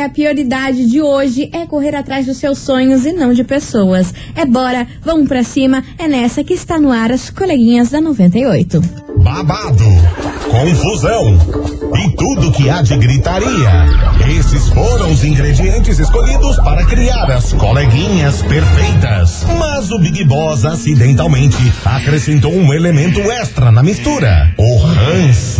a prioridade de hoje é correr atrás dos seus sonhos e não de pessoas. É bora, vamos pra cima, é nessa que está no ar as coleguinhas da 98. babado, confusão e tudo que há de gritaria. Esses foram os ingredientes escolhidos para criar as coleguinhas perfeitas. Mas o Big Boss acidentalmente acrescentou um elemento extra na mistura: o ranço.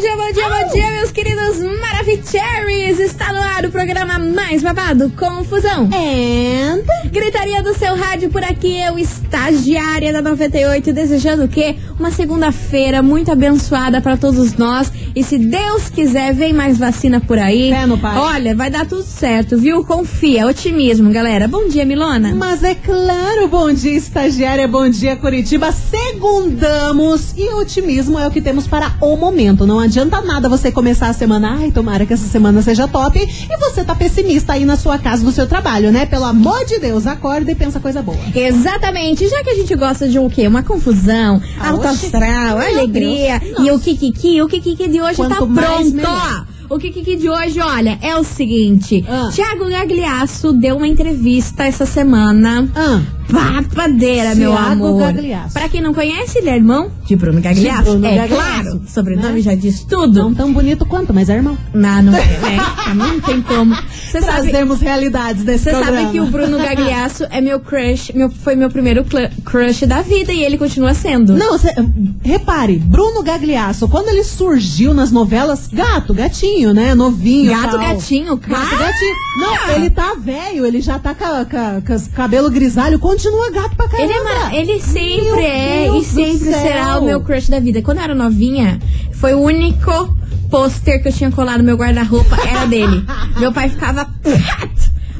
Bom dia, bom dia, bom dia, bom dia, meus queridos Maravicheries! Está no ar o programa mais babado, Confusão. And... Gritaria do seu rádio por aqui, eu, estagiária da 98, desejando o quê? Uma segunda-feira muito abençoada para todos nós. E se Deus quiser, vem mais vacina por aí. Fé no pai. Olha, vai dar tudo certo, viu? Confia, otimismo, galera. Bom dia, Milona. Mas é claro, bom dia, estagiária, bom dia, Curitiba. Segundamos e otimismo é o que temos para o momento. Não adianta nada você começar a semana, ai, tomara que essa semana seja top, e você tá pessimista aí na sua casa, no seu trabalho, né? Pelo amor de Deus, acorda e pensa coisa boa. Exatamente, já que a gente gosta de o quê? Uma confusão, Ah, alto astral, alegria. E o Kikiki, o Kikiki de hoje Quanto tá pronto. melhor. O Kikiki de hoje, olha, é o seguinte: Ah. Tiago Gagliasso deu uma entrevista essa semana. Ah, Papadeira, meu Thiago amor. Gagliasso. Pra quem não conhece, ele é irmão de Bruno Gagliasso. Bruno é Gagliasso, claro, sobrenome né? já diz tudo. não tão bonito quanto, mas é irmão. Não, não é, né? Não tem como. Sabe, Trazemos realidades desse você sabe que o Bruno Gagliasso é meu crush, meu, foi meu primeiro crush da vida e ele continua sendo. Não, cê- repare, Bruno Gagliasso, quando ele surgiu nas novelas, gato, gatinho, né? Novinho. Gato, tal. gatinho, Gato, cara. gatinho. Não, ele tá velho, ele já tá com, com, com cabelo grisalho, continua gato pra caramba. Ele, é mara- ele sempre Meu é Deus e sempre será o meu crush da vida. Quando eu era novinha, foi o único pôster que eu tinha colado no meu guarda-roupa, era dele. meu pai ficava.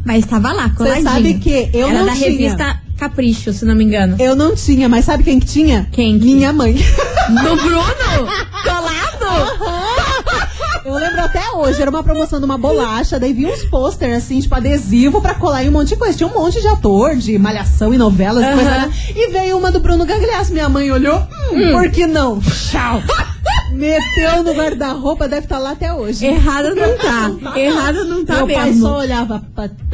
Mas estava lá, coladinho. sabe que eu era não da tinha. revista Capricho, se não me engano. Eu não tinha, mas sabe quem que tinha? Quem que- Minha mãe. Do Bruno? Colado? Eu lembro até hoje, era uma promoção de uma bolacha, daí vinha uns pôster assim, tipo adesivo pra colar em um monte de coisa. Tinha um monte de ator, de malhação e novelas e Aham. coisa. né? E veio uma do Bruno Gagliasso. Minha mãe olhou, hum, por que não? Tchau. Meteu no guarda-roupa, deve estar lá até hoje. Errado não tá. Errado não tá Meu pai mesmo. só olhava pra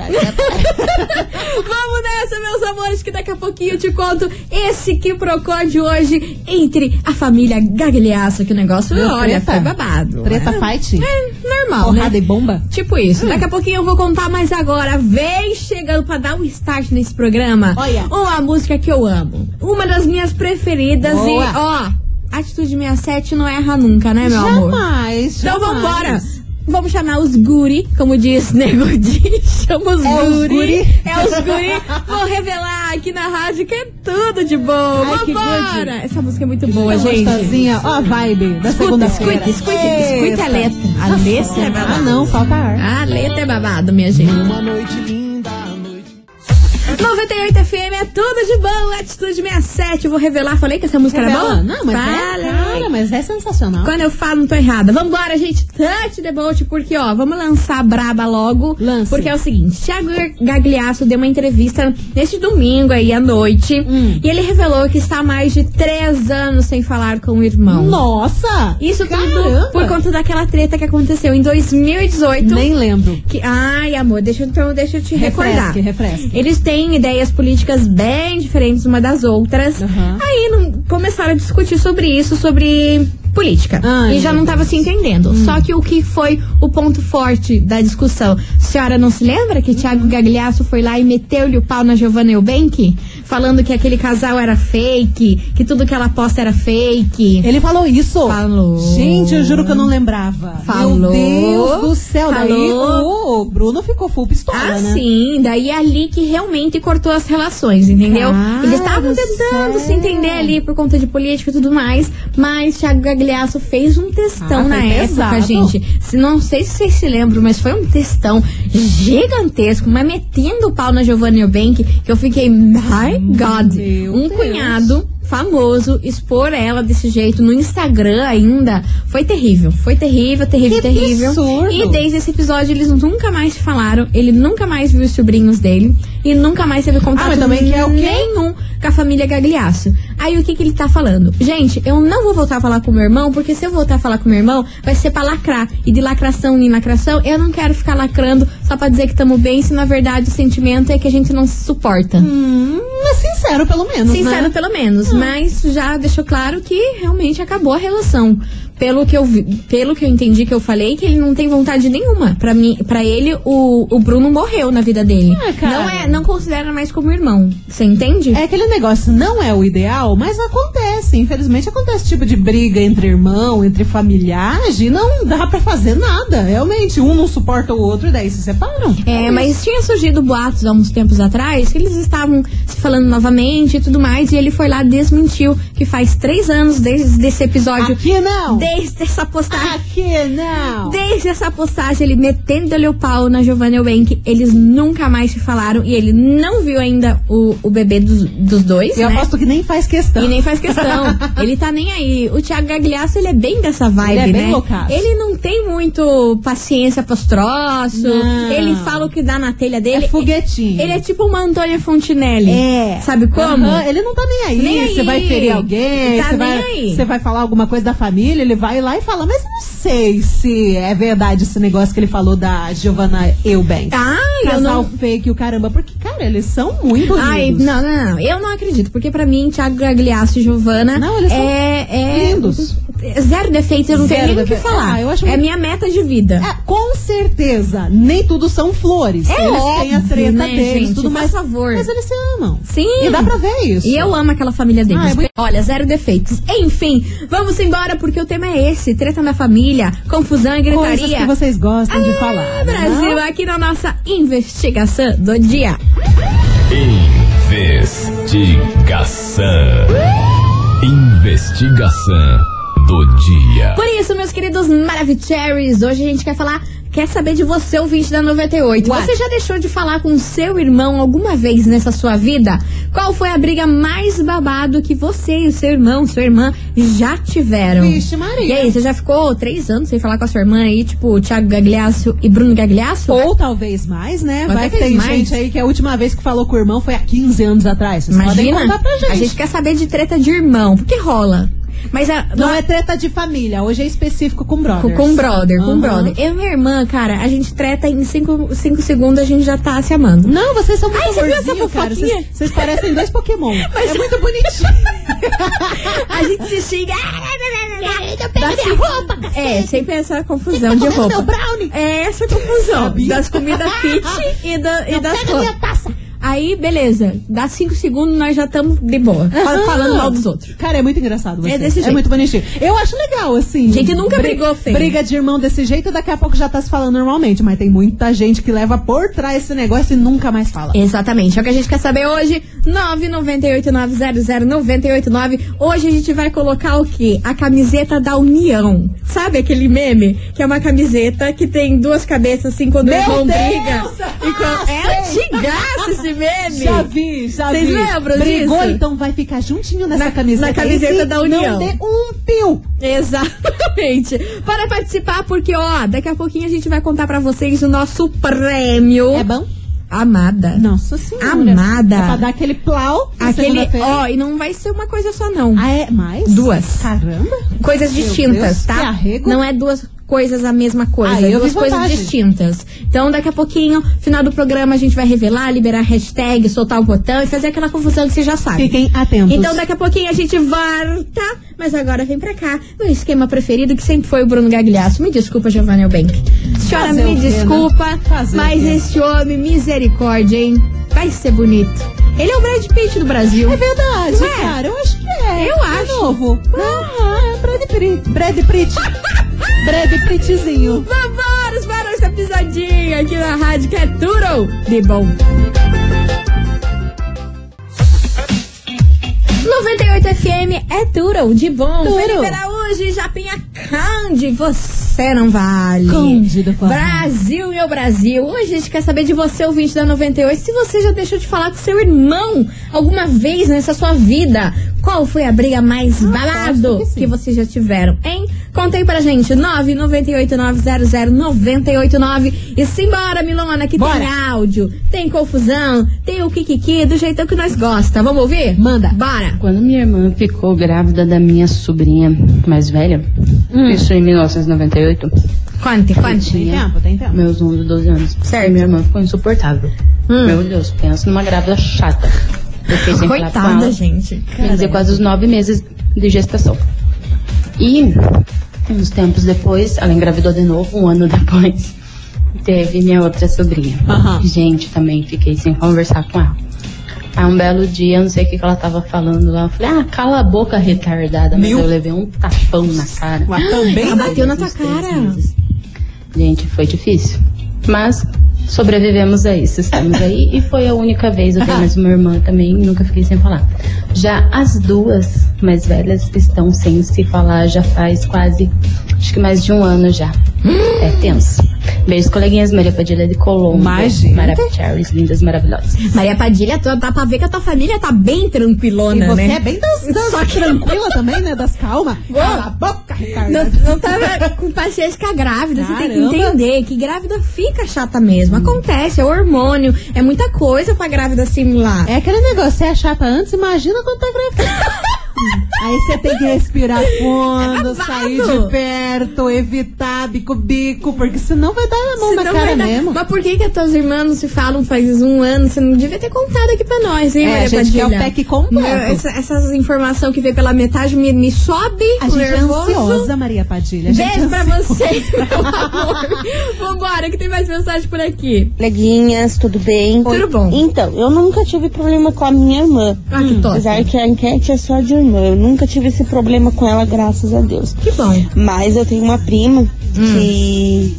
Vamos nessa, meus amores, que daqui a pouquinho eu te conto esse que procó de hoje entre a família Gagliasso, que o negócio, Meu, olha, treta. foi babado. Treta é, fight? é normal, Porrada né? e bomba? Tipo isso. Daqui a pouquinho eu vou contar, mas agora vem chegando pra dar um start nesse programa. Olha. Uma música que eu amo. Uma das minhas preferidas Boa. e, ó, Atitude 67 não erra nunca, né, meu amor? Jamais, Então jamais. vambora! Vamos chamar os guri, como diz Nego Di. Chama os É os guri. guri. É os guri. Vou revelar aqui na rádio que é tudo de bom. Ai, que Vambora! Essa música é muito boa, gente. Gostosinha. Ó a vibe da segunda-feira. escuta, escuta, escuta a letra. A letra é babado. Ah, não, falta ar. A letra é babado, minha gente. Uma noite linda. 98 FM é tudo de bom. Atitude 67. Vou revelar. Falei que essa música era Revela. boa? Não, mas Falei. é, cara, mas é sensacional. Quando eu falo, não tô errada. Vambora, gente. Touch the boat, porque, ó, vamos lançar a braba logo. Lance. Porque é o seguinte: Thiago Gagliasso deu uma entrevista neste domingo aí à noite. Hum. E ele revelou que está há mais de três anos sem falar com o irmão. Nossa! Isso tudo Caramba! por conta daquela treta que aconteceu em 2018. Nem lembro. Que, ai, amor, deixa, eu- então, deixa eu te recordar. Refresque, refresque. Eles têm ideias políticas bem diferentes uma das outras. Aham. Aí não, começaram a discutir sobre isso, sobre política. Ai, e já não estava se entendendo. Hum. Só que o que foi o ponto forte da discussão? A senhora não se lembra que Thiago Gagliasso foi lá e meteu-lhe o pau na Giovanna Eubank? Falando que aquele casal era fake, que tudo que ela posta era fake. Ele falou isso? Falou. Gente, eu juro que eu não lembrava. Falou. Meu Deus do céu. Daí Falou. o Bruno ficou full pistola, Ah, né? sim. Daí é ali que realmente cortou as relações, entendeu? Cara Eles estavam do tentando céu. se entender ali por conta de política e tudo mais, mas Thiago Gagliasso fez um textão Ah, na época, pesado. gente. Se, não sei se vocês se lembram, mas foi um textão gigantesco, mas metendo o pau na Giovanna Eubank, que eu fiquei, my God. Meu um Deus. cunhado famoso, expor ela desse jeito no Instagram ainda, foi terrível. Foi terrível, terrível, Que terrível. absurdo. E desde esse episódio eles nunca mais se falaram, ele nunca mais viu os sobrinhos dele e nunca mais teve contato Ah, também que é o quê? nenhum com a família Gagliasso. Aí o que que ele tá falando? Gente, eu não vou voltar a falar com meu irmão, porque se eu voltar a falar com meu irmão, vai ser pra lacrar. E de lacração em lacração, eu não quero ficar lacrando só pra dizer que tamo bem, se na verdade o sentimento é que a gente não se suporta. Hum, sincero, pelo menos, Sincero, né? pelo menos. Mas já deixou claro que realmente acabou a relação. Pelo que eu vi, pelo que eu entendi que eu falei, que ele não tem vontade nenhuma. Pra mim, para ele, o, o Bruno morreu na vida dele. Ah, cara. não é, não considera mais como irmão. Você entende? É aquele negócio, não é o ideal, mas acontece. Infelizmente acontece tipo de briga entre irmão, entre familiares, e não dá pra fazer nada. Realmente, um não suporta o outro e daí se separam. É, mas tinha surgido boatos há uns tempos atrás que eles estavam se falando novamente e tudo mais, e ele foi lá e desmentiu que faz três anos desde esse episódio, Aqui não! Desde essa postagem. Aqui não! Desde essa postagem, ele metendo-lhe o pau na Giovanna Eubank, eles nunca mais se falaram e ele não viu ainda o, o bebê dos, dos dois, Eu né? aposto que nem faz questão. E nem faz questão. ele tá nem aí. O Thiago Gagliasso, ele é bem dessa vibe, Ele é bem né? loucaço. Ele não tem muito paciência pros troços. Não. Ele fala o que dá na telha dele. É foguetinho. Ele é tipo uma Antônia Fontinelli. É. Sabe como? Aham, ele não tá nem aí. Nem aí. Você vai ferir alguém, Tá você nem vai, aí. você vai falar alguma coisa da família, ele vai lá e fala, mas não sei se é verdade esse negócio que ele falou da Giovanna Eubank. Ai, eu Casal não. fake, o caramba. Porque, cara, eles são muito Ai, lindos. não, não, não. Eu não acredito, porque pra mim, Thiago Gagliasso e Giovana Não, eles são é, é lindos. Zero defeito, eu não Zero tenho nem o que falar. Ah, eu acho é muito- minha meta de vida. É, com certeza, nem tudo são flores. É eles têm a óbvio, treta né, deles, gente? tudo mais. favor. Mas eles se amam. Sim. E dá pra ver isso. E eu amo aquela família deles. Ah, é muito- Olha, zero defeitos. Enfim, vamos embora porque o tema é esse: treta na família, confusão e Coisas gritaria. que vocês gostam de Ah, falar. né, Brasil, não? aqui na nossa investigação do dia. Investigação. Investigação do dia. Por isso, meus queridos Maravicheries, hoje a gente quer falar, quer saber de você, ouvinte da 98. What? Você já deixou de falar com seu irmão alguma vez nessa sua vida? Qual foi a briga mais babado que você e o seu irmão, sua irmã, já tiveram? Vixe, Maria. E aí, você já ficou três anos sem falar com a sua irmã aí, tipo, Thiago Gagliasso e Bruno Gagliasso? Ou talvez mais, né? Ou Vai que tem mais. gente aí que a última vez que falou com o irmão foi há 15 anos atrás. Vocês podem Imagina, contar pra gente. a gente quer saber de treta de irmão, porque rola. Mas a, Não é treta de família, hoje é específico com brother. Com, com brother, com Aham. brother. Eu e minha irmã, cara, a gente treta em cinco, cinco segundos, a gente já tá se amando. Não, vocês são muito Ai, você viu essa amorzinho, cara. fofoquinha? Vocês, parecem dois Pokémon. Mas- É muito bonitinho. A gente se xinga. Eu pego minha roupa, É, sempre essa confusão de roupa. meu brownie? É essa confusão. Sabia? Das comidas fit e, da, e das pega minha roupas. Aí, beleza. Dá cinco segundos, nós já estamos de boa. Aham. Falando mal dos outros. Cara, é muito engraçado você. É desse É jeito. muito bonitinho. Eu acho legal, assim. Gente nunca brigou feio. Briga de irmão desse jeito, daqui a pouco já tá se falando normalmente. Mas tem muita gente que leva por trás esse negócio e nunca mais fala. Exatamente. É o que a gente quer saber hoje. 998900989. Hoje a gente vai colocar o quê? A camiseta da União. Sabe aquele meme? Que é uma camiseta que tem duas cabeças assim quando Meu irmão Deus! briga. E quando- Ah, é sei. antigaço esse meme. Já vi, já Vocês vi. lembram Brigou, disso? então vai ficar juntinho nessa Na- camiseta. na camiseta da União. Não dê um pio. Exatamente. Para participar, porque ó, daqui a pouquinho a gente vai contar pra vocês o nosso prêmio. É bom? Amada. Nossa senhora. Amada. É pra dar aquele plau Aquele, ó, e não vai ser uma coisa só não. Ah, é mais? Duas. Caramba. coisas Meu distintas, Deus, tá? Não é duas coisas a mesma coisa, Ah, é duas coisas distintas. Então, daqui a pouquinho, final do programa, a gente vai revelar, liberar a hashtag, soltar o botão e fazer aquela confusão que você já sabe. Fiquem atentos. Então, daqui a pouquinho a gente volta, mas agora vem pra cá, no esquema preferido que sempre foi o Bruno Gagliasso. Me desculpa, Giovanna Eubank. Senhora, Fazer me né? desculpa, Fazer mas esse homem, misericórdia, hein? Vai ser bonito. Ele é o Brad Pitt do Brasil. É verdade, Não é? cara. Eu acho que é. Eu De acho. novo. Ah, é Brad Pitt. Brad Pitt. Brad Pittzinho. Vamos para essa pisadinha aqui na rádio que é tudo de bom. 98 FM é tudo de bom. Felipe Araújo, Japinha Cande, você não vale. Cândido Forró. Brasil, meu Brasil. Hoje a gente quer saber de você, ouvinte da 98, se você já deixou de falar com seu irmão alguma vez nessa sua vida. Qual foi a briga mais babado aposto que que vocês já tiveram, hein? Conta aí pra gente, 998900989. E simbora, Milona, que Bora. tem áudio, tem confusão, tem o kikiki, do jeitão que nós gosta. Vamos ouvir? Manda. Bora. Quando minha irmã ficou grávida da minha sobrinha mais velha, isso em 1998, Conte, Tem conte. tempo, tem tempo. meus 11, 12 anos, Certo. minha irmã ficou insuportável. Hum. Meu Deus, pensa numa grávida chata. Eu fiquei sem Coitada, gente. Quer dizer, quase os nove meses de gestação. E, uns tempos depois, ela engravidou de novo, um ano depois. Teve minha outra sobrinha. Aham. Gente, também fiquei sem conversar com ela. Aí um belo dia, não sei o que, que ela tava falando lá. Eu falei, ah, cala a boca, retardada. Mas Meu. eu levei um tapão na cara. Mas também. Ela bateu na tua cara. meses. Gente, foi difícil. Mas sobrevivemos a isso, estamos aí. E foi a única vez, eu tenho mais uma irmã também, nunca fiquei sem falar. Já as duas mais velhas estão sem se falar já faz quase, acho que mais de um ano já. É tenso. Beijos, coleguinhas Maria Padilha de Colombo. Imagina. Maravilhosas, lindas, maravilhosas. Maria Padilha, tu- dá pra ver que a tua família tá bem E tranquilona, você né? é bem das, das tranquila também, né? Das calma. Cala a boca, Ricardo. Não, não tava com paciência com a grávida. Você tem que Caramba. entender que grávida fica chata mesmo. Acontece, é hormônio, é muita coisa pra grávida assimilar. É aquele negócio, você é chata antes, imagina quando tá grávida. Aí você tem que respirar fundo, É sair de perto, evitar bico-bico, porque senão vai dar a mão na Senão cara vai dar- mesmo. Mas por que que as tuas irmãs não se falam faz um ano? Você não devia ter contado aqui pra nós, hein, É, Maria a gente quer Padilha? o pack completo. Essa- essas informações que vem pela metade me, me sobe A gente é nervoso. ansiosa, Maria Padilha. A gente Beijo é pra vocês, meu amor. Vambora, que tem mais mensagem por aqui. Coleguinhas, tudo bem? Tudo bom. Então, eu nunca tive problema com a minha irmã. Ah, que top. Apesar que a enquete é só de irmã. Eu nunca tive esse problema com ela, graças a Deus. Que bom. Mas eu tenho uma prima que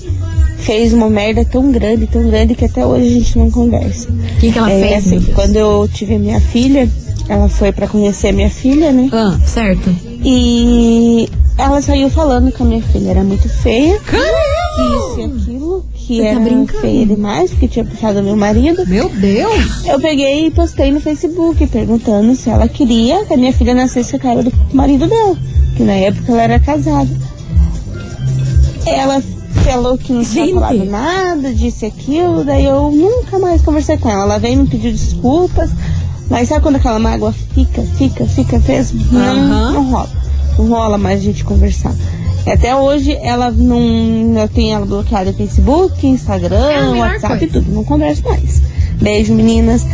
fez uma merda tão grande, tão grande, que até hoje a gente não conversa. O que, que ela É, fez, assim, quando eu tive a minha filha, ela foi pra conhecer a minha filha, né? Ah, Certo. E ela saiu falando que a minha filha era muito feia. Que isso e. Que Você tá era brincando? feia demais, porque tinha puxado meu marido. meu Deus. Eu peguei e postei no Facebook perguntando se ela queria que a minha filha nascesse com a cara do marido dela. Que na época ela era casada. Ela falou que não tinha falado nada, disse aquilo, daí eu nunca mais conversei com ela. Ela veio me pedir desculpas, mas sabe quando aquela mágoa fica, fica, fica mesmo? Não, não rola. Rola mais a gente conversar. Até hoje ela não. Eu tenho ela bloqueada no Facebook, Instagram, É WhatsApp e tudo. Não converso mais. Beijo, meninas.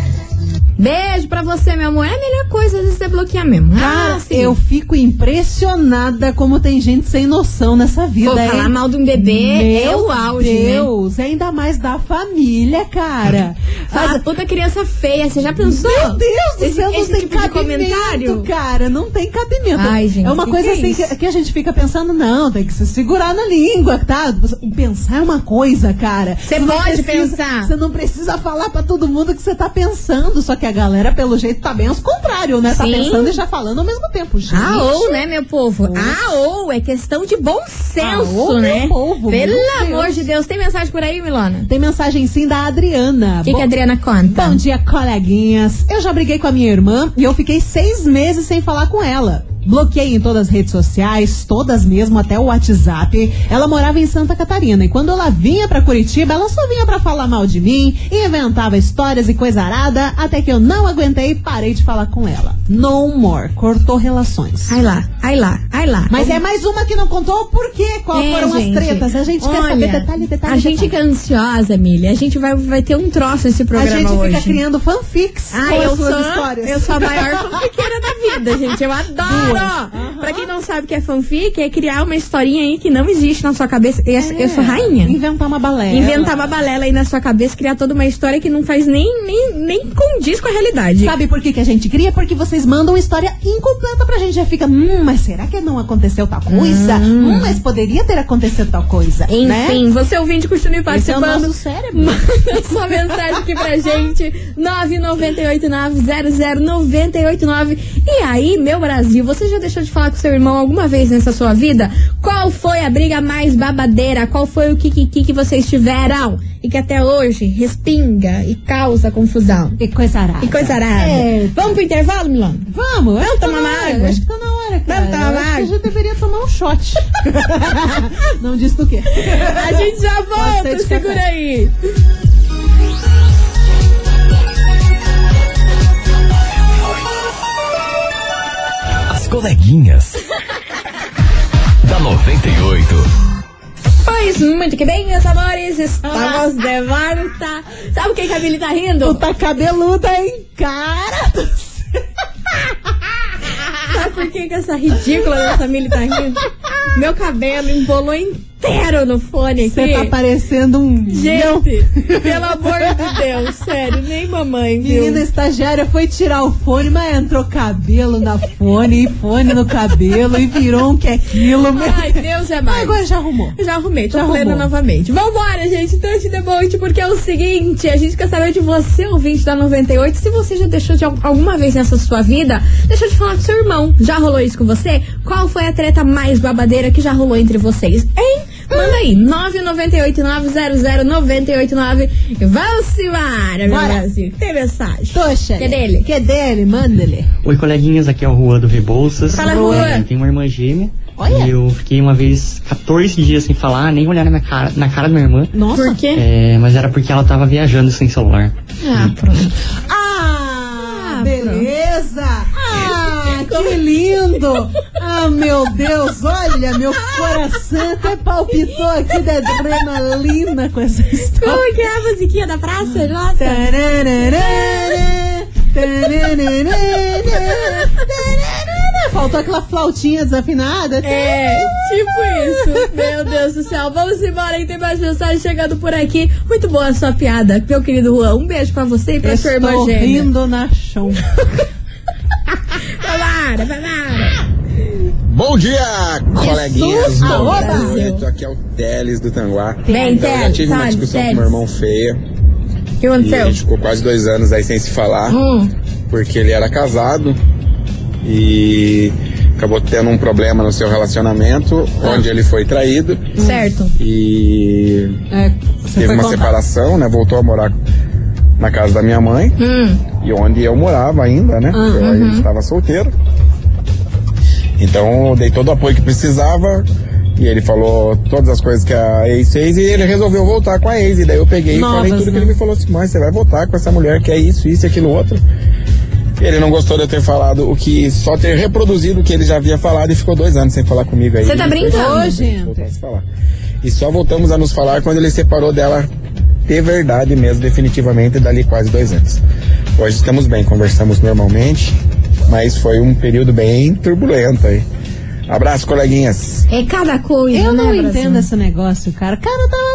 Beijo pra você, meu amor. É a melhor coisa, às vezes você bloquear mesmo. Cara, ah, sim. eu fico impressionada como tem gente sem noção nessa vida. Pô, hein? falar mal de um bebê é Meu o auge, né? Deus, ainda mais da família, cara. Ah, puta criança feia, você já pensou? Meu Deus do Esse- céu, não esse tem tipo cabimento, comentário? cara. Não tem cabimento. Ai, gente, é uma que coisa que é assim que, que a gente fica pensando, não, tem que se segurar na língua, tá? Pensar é uma coisa, cara. Você pode precisa- pensar. Você não precisa falar pra todo mundo que você tá pensando. Só que a galera, pelo jeito, tá bem aos contrário, né? Tá Sim. pensando e já falando ao mesmo tempo. Gente, Ah, ou, né, meu povo? Ah, ou, é questão de bom senso, Ah, ou, né? meu povo, Pelo meu amor Deus. de Deus. Tem mensagem por aí, Milona? Tem mensagem sim da Adriana. O que, Bom- que a Adriana conta? Bom dia, coleguinhas. Eu já briguei com a minha irmã e eu fiquei seis meses sem falar com ela. Bloqueei em todas as redes sociais, todas mesmo, até o WhatsApp. Ela morava em Santa Catarina e quando ela vinha pra Curitiba, ela só vinha pra falar mal de mim, inventava histórias e coisa arada, até que eu não aguentei e parei de falar com ela. No more, cortou relações. Ai lá, ai lá, ai lá. Mas é mais uma que não contou por quê? Qual É, foram gente. as tretas? A gente quer Olha, saber detalhe, detalhe, A gente detalhe. fica ansiosa, Milha. A gente vai, vai ter um troço esse A programa gente hoje. fica criando fanfics com eu as suas sou, histórias. eu sou a maior fanfiqueira da vida, gente. Eu adoro! Pra quem não sabe o que é fanfic, é criar uma historinha aí que não existe na sua cabeça. Eu, eu sou rainha. Inventar uma balela. Inventar uma balela aí na sua cabeça, criar toda uma história que não faz nem, nem, nem condiz com a realidade. Sabe por que, que a gente cria? Porque vocês mandam história incompleta pra gente. Já fica, hum, mas será que não aconteceu tal coisa? Hum, mas poderia ter acontecido tal coisa. né? Enfim, você ouvinte, continue Esse é o participando. nosso cérebro. Manda sua mensagem aqui pra gente. 998900989. E aí, meu Brasil, você já deixou de falar com seu irmão alguma vez nessa sua vida? Qual foi a briga mais babadeira? Qual foi o kikiki que vocês tiveram? E que até hoje respinga e causa confusão. Que coisa arada. E coisa arada. É. Vamos pro intervalo, Milano? Vamos, tá tomar na uma água? Acho que tá na hora, cara. Vamos tomar Eu uma água? a gente deveria tomar um shot. Não disse do quê? A gente já volta, segura aí. Coleguinhas. da 98. Pois muito que bem, meus amores, estamos de volta. Sabe o que a Billy tá rindo? Tu tá cabeluda, hein? Cara do céu. Sabe por que, que essa ridícula dessa Milly tá rindo? Meu cabelo embolou inteiro no fone aqui. Você tá parecendo um. Gente, pelo amor de Deus, sério, nem mamãe, viu? Menina estagiária foi tirar o fone, mas entrou cabelo na fone, e fone no cabelo, e virou um que é quilo. meu. Ai, Deus é mais. Agora já arrumou. Já arrumei, tô Já plena arrumou. novamente. Vambora, gente, touch the boat, porque é o seguinte, a gente quer saber de você, ouvinte da 98, se você já deixou de al- alguma vez nessa sua vida, deixou de falar com seu irmão. Já rolou isso com você? Qual foi a treta mais babadeira que já rolou entre vocês? Hein? Manda aí, 998-900-989 e vamos embora, meu. Brasil. Tem mensagem. Toxa. Que dele? Que dele? Manda-lhe. Oi, coleguinhas, aqui é o Juan do Rebouças. Fala, É, Juan. Tenho uma irmã gêmea. Olha. E eu fiquei uma vez 14 dias sem falar, nem olhar na, minha cara, na cara da minha irmã. Nossa. Por quê? É, mas era porque ela tava viajando sem celular. Ah, pronto. Ah, Ah, beleza! Ah, que lindo! Ah, meu Deus, olha, meu coração até palpitou aqui da adrenalina com essa história. Como que é a musiquinha da praça? Nossa. Tararara, tararara, tararara. Faltou aquela flautinha desafinada. É, tipo isso. Meu Deus do céu. Vamos embora aí, tem mais mensagem chegando por aqui. Muito boa a sua piada, meu querido Juan. Um beijo pra você e pra sua irmã Estou gêmea. rindo na chão. Vambora, vambora. Bom dia, coleguinhas Arroba. Brasil. Aqui é o Teles do Tanguá. Bem, Então, eu já Teles, tive uma Teles, discussão com Teles. meu irmão feia. O que E a aconteceu? gente ficou quase dois anos aí sem se falar. Hum, Porque ele era casado e acabou tendo um problema no seu relacionamento, Ah. onde ele foi traído. certo. E É, teve uma contar. separação, né? Voltou a morar na casa da minha mãe. Hum, e onde eu morava ainda, né? Ah, eu ainda estava solteiro. Então eu dei todo o apoio que precisava. E ele falou todas as coisas que a ex fez e ele resolveu voltar com a ex. E daí eu peguei Novas, e falei tudo né? que ele me falou assim, mas você vai voltar com essa mulher que é isso, isso e aquilo outro. Ele não gostou de eu ter falado o que. só ter reproduzido o que ele já havia falado e ficou dois anos sem falar comigo aí. Você tá brincando? gente. E só voltamos a nos falar quando ele separou dela de verdade mesmo, definitivamente, dali quase dois anos. Hoje estamos bem, conversamos normalmente, mas foi um período bem turbulento aí. Abraço, coleguinhas. é cada coisa, Eu né, não Brasil? entendo esse negócio, cara. O cara tava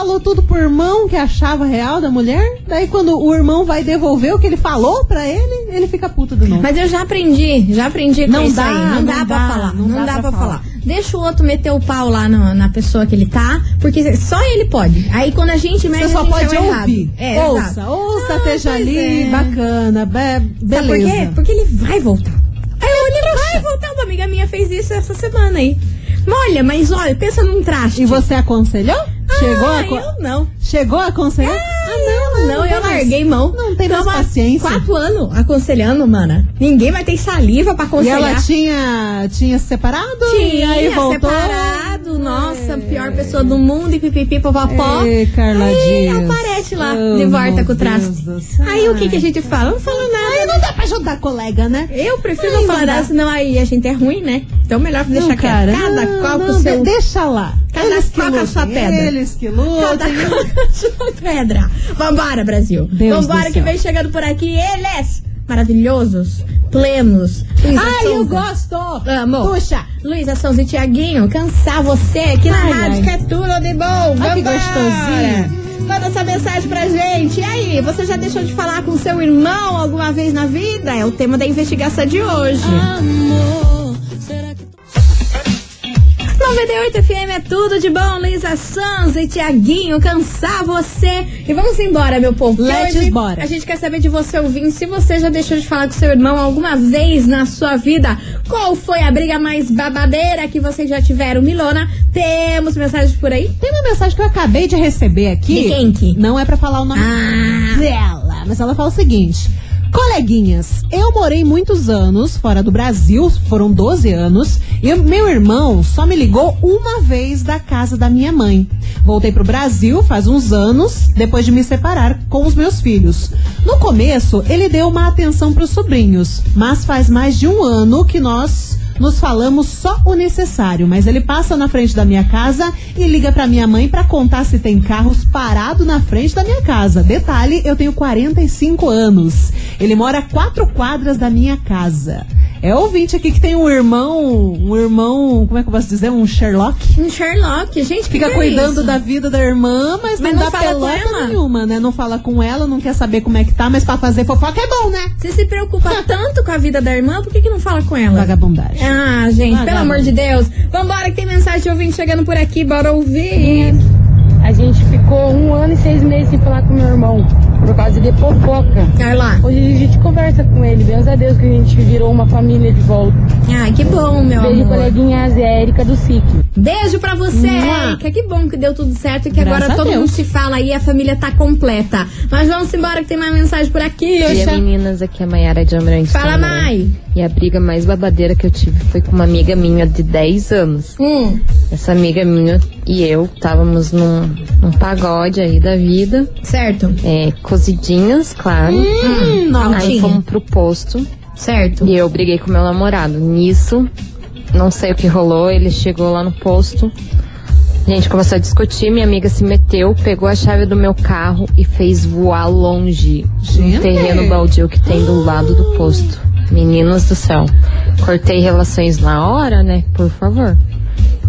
falou tudo pro irmão que achava real da mulher. Daí quando o irmão vai devolver o que ele falou pra ele, ele fica puto de novo. Mas eu já aprendi, já aprendi com Não isso dá, aí. Não, não dá, pra dá, falar. não Não, dá dá, pra pra falar. falar. Deixa o outro meter o pau lá na, na pessoa que ele tá, porque só ele pode. Aí quando a gente mexe, Você só pode é ouvir. É, ouça, exato. ouça, Ah, esteja ali, é. bacana, be Sabe beleza. por quê? Porque ele vai voltar. Aí ele vai voltar. Uma amiga minha fez isso essa semana aí. Olha, mas olha, pensa num traste. E você aconselhou? Chegou a ah, eu não. Chegou a aconselhar? Ah, não, não, eu mais- larguei mão. Não tem mais paciência. Quatro anos aconselhando, mana. Ninguém vai ter saliva pra E aconselhar. ela tinha, tinha se separado? Tinha e aí voltou? separado, nossa, pior pessoa do mundo e pipipi papapó. Ei, Carla Aí Dias. aparece lá, Oh, de volta com o traste. Aí o que, que a gente fala? Não fala nada. Pra ajudar colega, né? Eu prefiro Ai, não nada, senão aí a gente é ruim, né? Então melhor deixar não, quieto. cara, Cada não, qual com não, o seu... de- Deixa lá. Cada eles qual com a sua pedra. Eles que Cada lutem. qual com a sua pedra. Vambora, Brasil. Deus Vambora que vem chegando por aqui eles, maravilhosos, plenos. Luísa Ai, eu gosto. Amo. Puxa. Luísa Souza e Tiaguinho, cansar você aqui na Ai, rádio, ai. que é tudo de bom. Ai, que gostosinho. Manda essa mensagem pra gente. E aí, você já deixou de falar com seu irmão alguma vez na vida? É o tema da investigação de hoje. 98 FM é tudo de bom, Luísa Sanz e Tiaguinho, cansar você. E vamos embora, meu povo. Let's hoje bora. A gente quer saber de você, ouvinte, se você já deixou de falar com seu irmão alguma vez na sua vida. Qual foi a briga mais babadeira que vocês já tiveram? Milona, temos mensagens por aí? Tem uma mensagem que eu acabei de receber aqui. De quem que? Não é pra falar o nome Ah. dela, mas ela fala o seguinte. Coleguinhas, eu morei muitos anos fora do Brasil, foram 12 anos, e meu irmão só me ligou uma vez da casa da minha mãe. Voltei pro Brasil faz uns anos, depois de me separar com os meus filhos. No começo, ele deu uma atenção pros sobrinhos, mas faz mais de um ano que nós nos falamos só o necessário, mas ele passa na frente da minha casa e liga pra minha mãe pra contar se tem carros parado na frente da minha casa. Detalhe, eu tenho 45 anos. Ele mora a quatro quadras da minha casa. É ouvinte aqui que tem um irmão, um irmão, como é que eu posso dizer? Um Sherlock? Um Sherlock, gente, que Fica que é cuidando isso? da vida da irmã, mas, Mas não, não dá fala com pelota ela? nenhuma, né? Não fala com ela, não quer saber como é que tá, mas pra fazer fofoca é bom, né? Você se preocupa tanto com a vida da irmã, por que, que não fala com ela? Vagabundagem. Ah, gente, pelo Vagabundo. amor de Deus. Vambora que tem mensagem de ouvinte chegando por aqui, bora ouvir. A gente ficou um ano e seis meses sem falar com meu irmão, por causa de fofoca. Carla. Hoje a gente conversa com ele, graças a Deus que a gente virou uma família de volta. Ah, que bom, meu Beijo, amor. coleguinha Zé Érica do SIC. Beijo pra você, Mua. Erika. Que bom que deu tudo certo e que Graças agora a todo Deus. mundo se fala aí, a família tá completa. Mas vamos embora que tem mais mensagem por aqui. E Oxa. meninas, aqui é a Mayara de Amarante. Fala. Mai. E a briga mais babadeira que eu tive foi com uma amiga minha de 10 anos. Hum, Essa amiga minha e eu estávamos num, num pagode aí da vida, certo. é, cozidinhas, claro. Hum, não aí fomos pro posto Certo. e eu briguei com meu namorado. Nisso, não sei o que rolou, ele chegou lá no posto. A gente começou a discutir, minha amiga se meteu, pegou a chave do meu carro e fez voar longe Gente. um terreno baldio que tem do lado do posto. Meninas do céu. Cortei relações na hora, né? Por favor.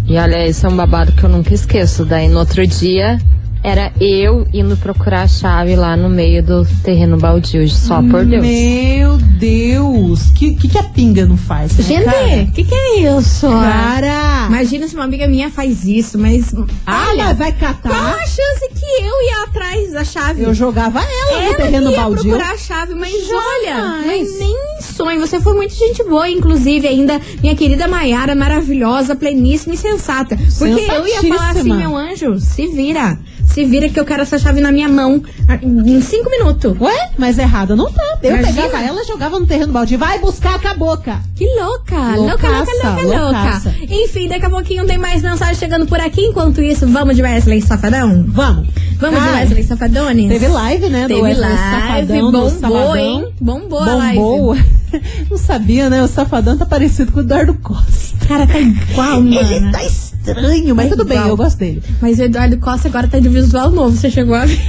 E olha, esse é um babado que eu nunca esqueço. Daí no outro dia era eu indo procurar a chave lá no meio do terreno baldio, só por Deus. Meu Deus! O que, que, que a pinga não faz? né, Gente, o que, que é isso? Cara! Imagina se uma amiga minha faz isso, mas. ah, olha, mas vai qual catar? a chance que eu ia atrás da chave? Eu jogava ela no Ela terreno que ia baldio. procurar a chave, mas olha, Jamais. mas nem sonho. Você foi muito gente boa, inclusive, ainda, minha querida Maiara, maravilhosa, pleníssima e sensata. Porque eu ia falar assim, meu anjo, se vira. Se vira que eu quero essa chave na minha mão ah, em cinco minutos. Ué, mas errada não tá. Eu Imagina. pegava ela e jogava no terreno baldio. Vai buscar com a boca. Que louca, louca, louca, louca, louca. Enfim, daqui a pouquinho tem mais mensagem chegando por aqui. Enquanto isso, vamos de Wesley Safadão? Vamos. Vamos de Ai, Wesley Safadones? Teve live, né? Teve Wesley live, Safadão, bombou, Sabadão. hein? Bombou a live. Bombou. Não sabia, né? O Safadão tá parecido com o Eduardo Costa. Cara, tá igual, mano. Ele tá estranho, mas tudo bem, eu gosto dele. Mas o Eduardo Costa agora tá de visual novo, você chegou a ver?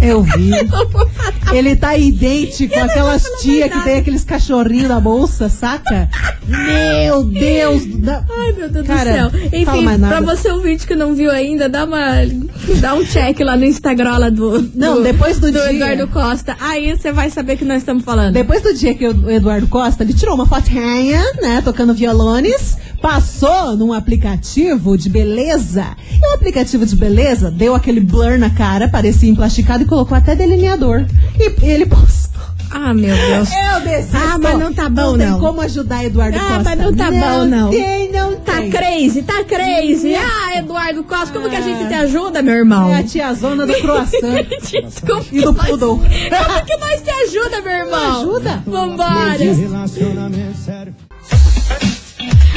Eu vi. Ele tá idêntico Eu falar tia que tem aqueles cachorrinhos na bolsa, saca? Meu Deus! da- Ai, meu Deus Cara, do céu. fala Enfim, mais nada. pra você ouvinte que não viu ainda, dá uma. dá um check lá no Instagram lá do. Não, depois do dia. Eduardo Costa. Aí você vai saber que nós estamos falando. Depois do dia que o Eduardo Costa, ele tirou uma fotinha, né, tocando violones, passou num aplicativo de beleza. E o aplicativo de beleza deu aquele blur na cara, parecia emplasticado e colocou até delineador. E ele postou. Ah, meu Deus. Eu desisto. Ah, mas não tá bom, Não tem não. como ajudar Eduardo Ah, Costa. mas não tá bom, não. Tem, não Tá tem. crazy, tá crazy. Ah, Eduardo Costa, como que a gente te ajuda, meu irmão? É a tiazona do croissant Desculpa. e do poodle. Como que nós te ajuda, meu irmão? ajuda? Vambora.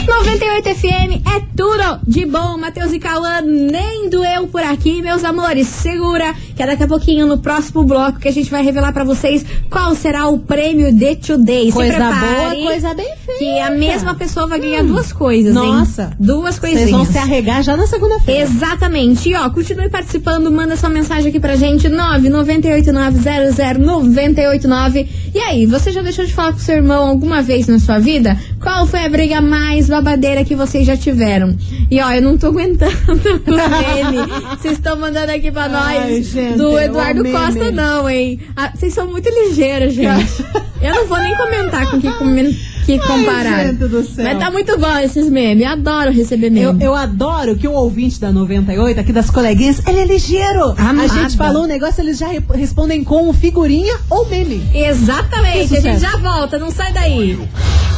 98 FM é tudo de bom. Matheus e Cauã nem doeu por aqui, meus amores. Segura que é daqui a pouquinho no próximo bloco que a gente vai revelar pra vocês qual será o prêmio de Today. Se Coisa boa, prepare coisa bem feita. que a mesma pessoa vai ganhar duas coisas, hein? Nossa. Duas coisinhas. Vocês vão se arregar já na segunda-feira. Exatamente. E ó, continue participando, manda sua mensagem aqui pra gente, 998900989. E aí, você já deixou de falar com seu irmão alguma vez na sua vida? Qual foi a briga mais babadeira que vocês já tiveram? E ó, eu não tô aguentando o. Vocês estão mandando aqui pra nós Ai, gente, do Eduardo. Costa, não, hein? Ah, Vocês são muito ligeiras, gente. Eu não vou nem comentar com que, comen- que comparar. céu. Mas tá muito bom esses memes. Eu adoro receber Eu, memes. eu adoro que o ouvinte da 98, aqui das coleguinhas, ele é ligeiro. Amada. A gente falou um negócio, eles já re- respondem com figurinha ou meme. Exatamente. A gente já volta, não sai daí.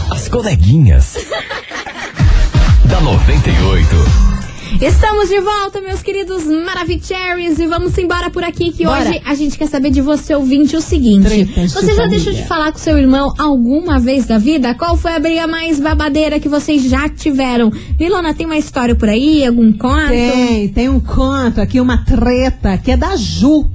As coleguinhas. da 98. Estamos de volta, meus queridos Maravicheries, e vamos embora por aqui que Bora. hoje a gente quer saber de você, ouvinte, o seguinte. Você já deixou de falar com seu irmão alguma vez da vida? Qual foi a briga mais babadeira que vocês já tiveram? Milona, tem uma história por aí? Algum conto? Tem, tem um conto aqui, uma treta, que é da Ju.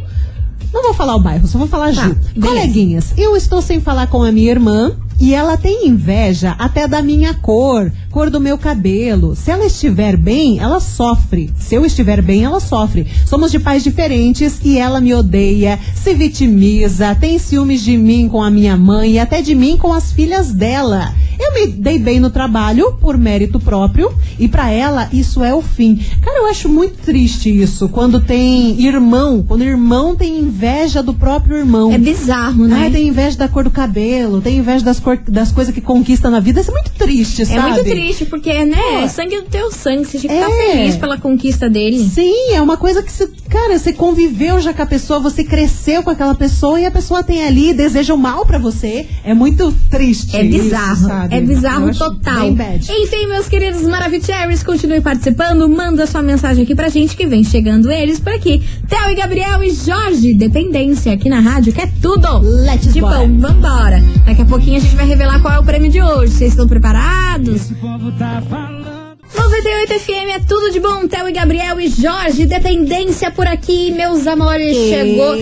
Não vou falar o bairro, só vou falar Tá, Ju. beleza. Coleguinhas, eu estou sem falar com a minha irmã e ela tem inveja até da minha cor, cor do meu cabelo. Se ela estiver bem, ela sofre. Se eu estiver bem, ela sofre. Somos de pais diferentes e ela me odeia, se vitimiza, tem ciúmes de mim com a minha mãe e até de mim com as filhas dela. Eu me dei bem no trabalho por mérito próprio e pra ela isso é o fim. Cara, eu acho muito triste isso quando tem irmão, quando irmão tem inveja do próprio irmão. É bizarro, né? Ai, tem inveja da cor do cabelo, tem inveja das, cor- das coisas que conquista na vida. Isso é muito triste, É sabe? muito triste, porque, né, é sangue do teu sangue. Você tinha que É. estar feliz pela conquista dele. Sim, é uma coisa que você, cara, você conviveu já com a pessoa, você cresceu com aquela pessoa e a pessoa tem ali, deseja o mal pra você. É muito triste. É isso, bizarro, sabe? é bizarro Eu total. Enfim, meus queridos Maravicheries, continue participando, manda sua mensagem aqui pra gente que vem chegando eles por aqui. Theo e Gabriel e Jorge, dependência aqui na rádio, que é tudo. Let's de bom, vambora. Daqui a pouquinho a gente vai revelar qual é o prêmio de hoje. Vocês estão preparados? 98 FM é tudo de bom, Theo e Gabriel e Jorge, dependência por aqui, meus amores. Chegou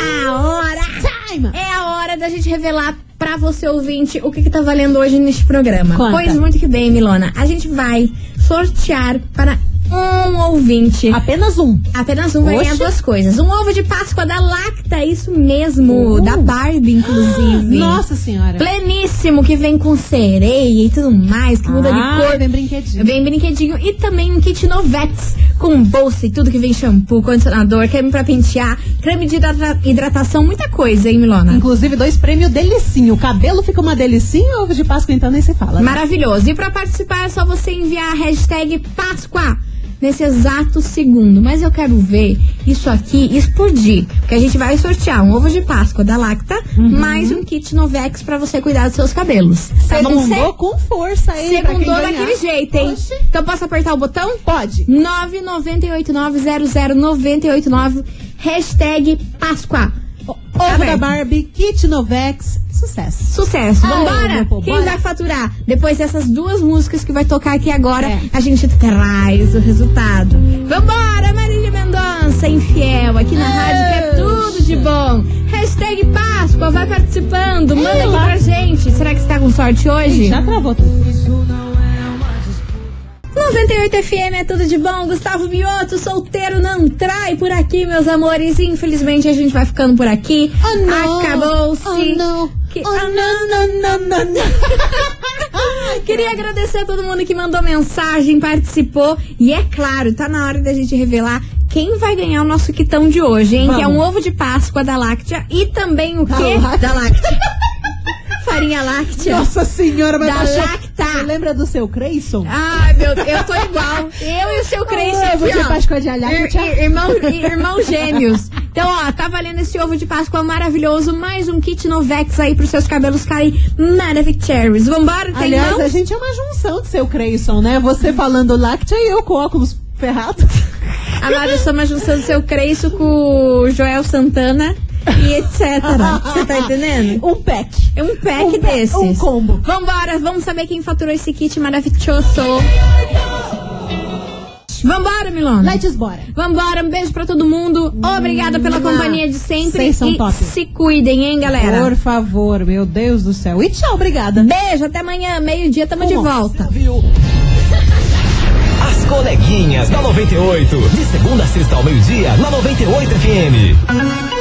a hora. Time. É a hora da gente revelar pra você ouvinte o que, que tá valendo hoje neste programa. Conta. Pois muito que bem, Milona. A gente vai sortear para um ouvinte. Apenas um. Apenas um vai ganhar Oxe. duas coisas. Um ovo de Páscoa da Lacta, isso mesmo. Uh. Da Barbie, inclusive. Nossa senhora. Pleníssimo, que vem com sereia e tudo mais, que muda Ah, de cor. vem brinquedinho. Vem brinquedinho. E também um kit Novex, com bolsa e tudo que vem shampoo, condicionador, creme pra pentear, creme de hidrata- hidratação, muita coisa, hein, Milona? Inclusive, dois prêmios delicinho. O cabelo fica uma delicinha, ovo de Páscoa então nem se fala. né? Maravilhoso. E pra participar é só você enviar a hashtag Páscoa nesse exato segundo. Mas eu quero ver isso aqui explodir. Porque a gente vai sortear um ovo de Páscoa da Lacta, Uhum. mais um kit Novex pra você cuidar dos seus cabelos. Tá? Segundou com força aí Segundou daquele jeito, hein? Oxi. Então posso apertar o botão? Pode. 998900989 hashtag Páscoa. Ovo Tá da. Barbie, kit Novex, sucesso. Sucesso. Ai, Vambora? povo, Quem vai faturar? Depois dessas duas músicas que vai tocar aqui agora, É. a gente traz o resultado. Vambora, Marília Mendonça, infiel, aqui na rádio, que é tudo de bom. Hashtag Páscoa, vai participando, manda aqui lá. pra gente. Será que você tá com sorte hoje? Já travou tudo. 98 FM é tudo de bom. Gustavo Mioto, solteiro não trai por aqui, meus amores. Infelizmente a gente vai ficando por aqui. Oh, não. Acabou-se. Oh, não. Que- Oh, não, não, não, não, não. Queria agradecer a todo mundo que mandou mensagem, participou. E é claro, tá na hora da gente revelar quem vai ganhar o nosso quitão de hoje, hein? Vamos. Que é um ovo de Páscoa da Láctea e também o Da quê? Láctea. Da Láctea. Farinha láctea. Nossa senhora, mas Da Lacta. Você lembra do seu Creyson? Ai, meu Deus, eu tô igual. Eu e o seu Cresce ovo aqui, de. Páscoa de Ir- ir- irmão, irmãos gêmeos. Então, ó, tá valendo esse ovo de Páscoa maravilhoso. Mais um kit Novex aí pros seus cabelos ficarem Maravicheries. Vambora, tem Aliás, não? a gente é uma junção de seu Creyson, né? Você falando Lacta e eu com óculos ferrados. Amada, eu sou uma junção do seu Cresço com o Joel Santana e etc. Você tá entendendo? Um pack. É um pack Um desses. um combo. Vambora, vamos saber quem faturou esse kit maravilhoso. Vambora, Milona. Let's bora. Vambora, um beijo pra todo mundo. Obrigada pela Mua. companhia de sempre. Vocês são e top. se cuidem, hein, galera? Por favor, meu Deus do céu. E tchau, obrigada. Beijo, até amanhã, meio-dia, tamo de volta. As coleguinhas da 98. De segunda a sexta ao meio-dia, na 98 FM.